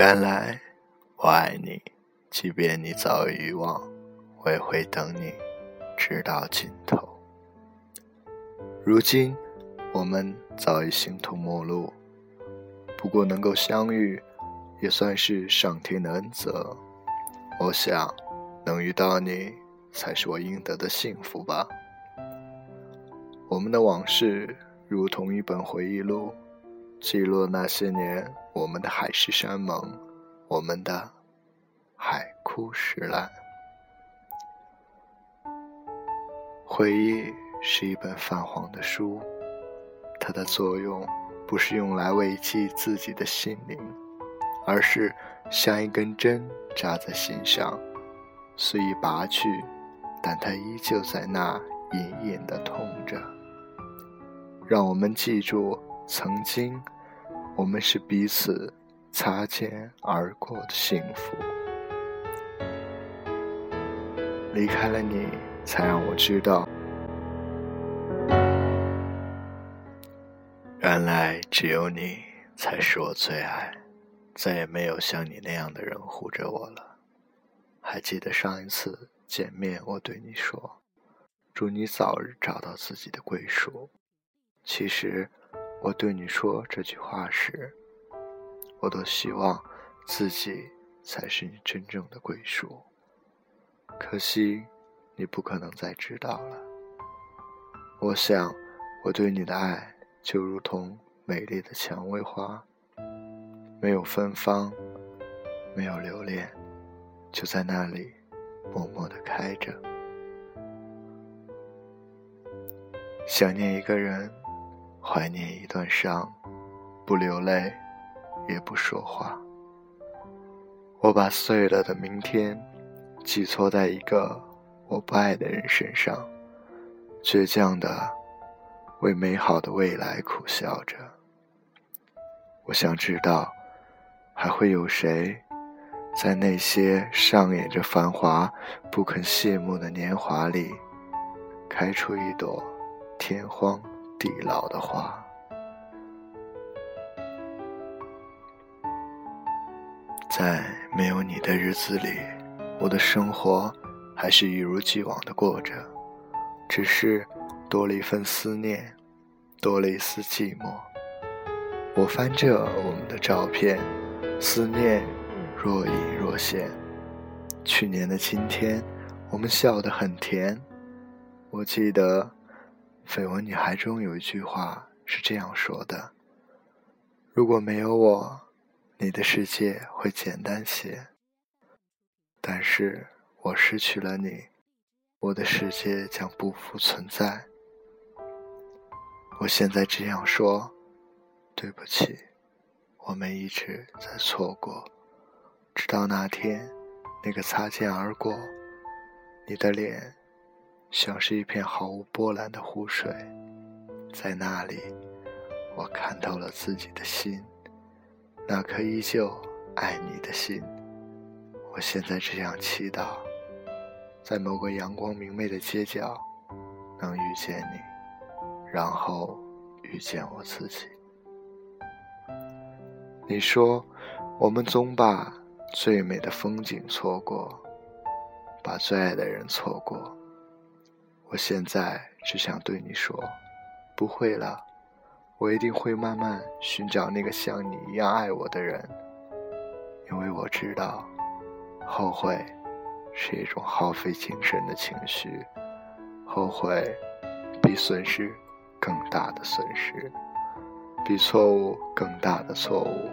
原来我爱你，即便你早已遗忘，我也会等你，直到尽头。如今我们早已形同陌路，不过能够相遇，也算是上天的恩泽。我想，能遇到你，才是我应得的幸福吧。我们的往事如同一本回忆录。记录那些年，我们的海誓山盟，我们的海枯石烂。回忆是一本泛黄的书，它的作用不是用来慰藉自己的心灵，而是像一根针扎在心上，虽已拔去，但它依旧在那隐隐的痛着。让我们记住。曾经，我们是彼此擦肩而过的幸福。离开了你，才让我知道，原来只有你才是我最爱，再也没有像你那样的人护着我了。还记得上一次见面，我对你说：“祝你早日找到自己的归属。”其实。我对你说这句话时，我都希望自己才是你真正的归属。可惜，你不可能再知道了。我想，我对你的爱就如同美丽的蔷薇花，没有芬芳，没有留恋，就在那里默默的开着。想念一个人。怀念一段伤，不流泪，也不说话。我把碎了的明天寄托在一个我不爱的人身上，倔强的为美好的未来苦笑着。我想知道，还会有谁，在那些上演着繁华不肯谢幕的年华里，开出一朵天荒。地老的话，在没有你的日子里，我的生活还是一如既往的过着，只是多了一份思念，多了一丝寂寞。我翻着我们的照片，思念若隐若现。去年的今天，我们笑得很甜，我记得。《绯闻女孩》中有一句话是这样说的：“如果没有我，你的世界会简单些；但是我失去了你，我的世界将不复存在。”我现在这样说，对不起，我们一直在错过，直到那天，那个擦肩而过，你的脸。像是一片毫无波澜的湖水，在那里，我看透了自己的心，那颗依旧爱你的心。我现在只想祈祷，在某个阳光明媚的街角，能遇见你，然后遇见我自己。你说，我们总把最美的风景错过，把最爱的人错过。我现在只想对你说，不会了，我一定会慢慢寻找那个像你一样爱我的人，因为我知道，后悔是一种耗费精神的情绪，后悔比损失更大的损失，比错误更大的错误，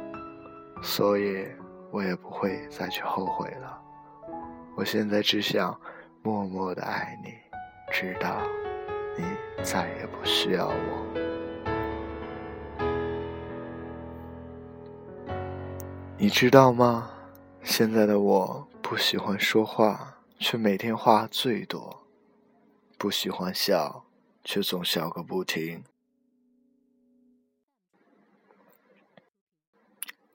所以我也不会再去后悔了。我现在只想默默的爱你。知道你再也不需要我，你知道吗？现在的我不喜欢说话，却每天话最多；不喜欢笑，却总笑个不停。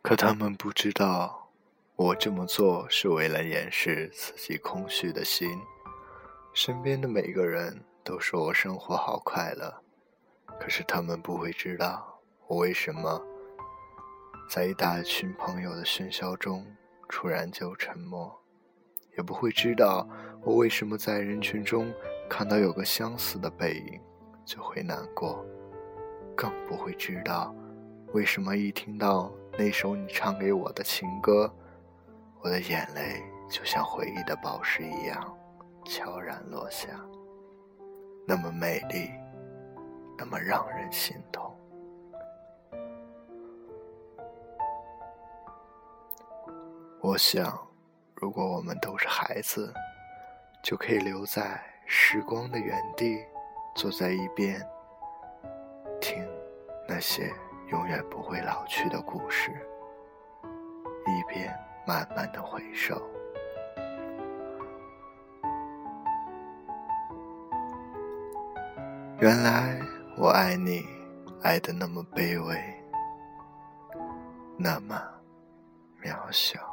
可他们不知道，我这么做是为了掩饰自己空虚的心。身边的每个人都说我生活好快乐，可是他们不会知道我为什么在一大群朋友的喧嚣中，突然就沉默，也不会知道我为什么在人群中看到有个相似的背影就会难过，更不会知道为什么一听到那首你唱给我的情歌，我的眼泪就像回忆的宝石一样悄然落下，那么美丽。那么让人心痛。我想，如果我们都是孩子，就可以留在时光的原地，坐在一边，听那些永远不会老去的故事，一边慢慢的回首。原来。我爱你，爱的那么卑微，那么渺小。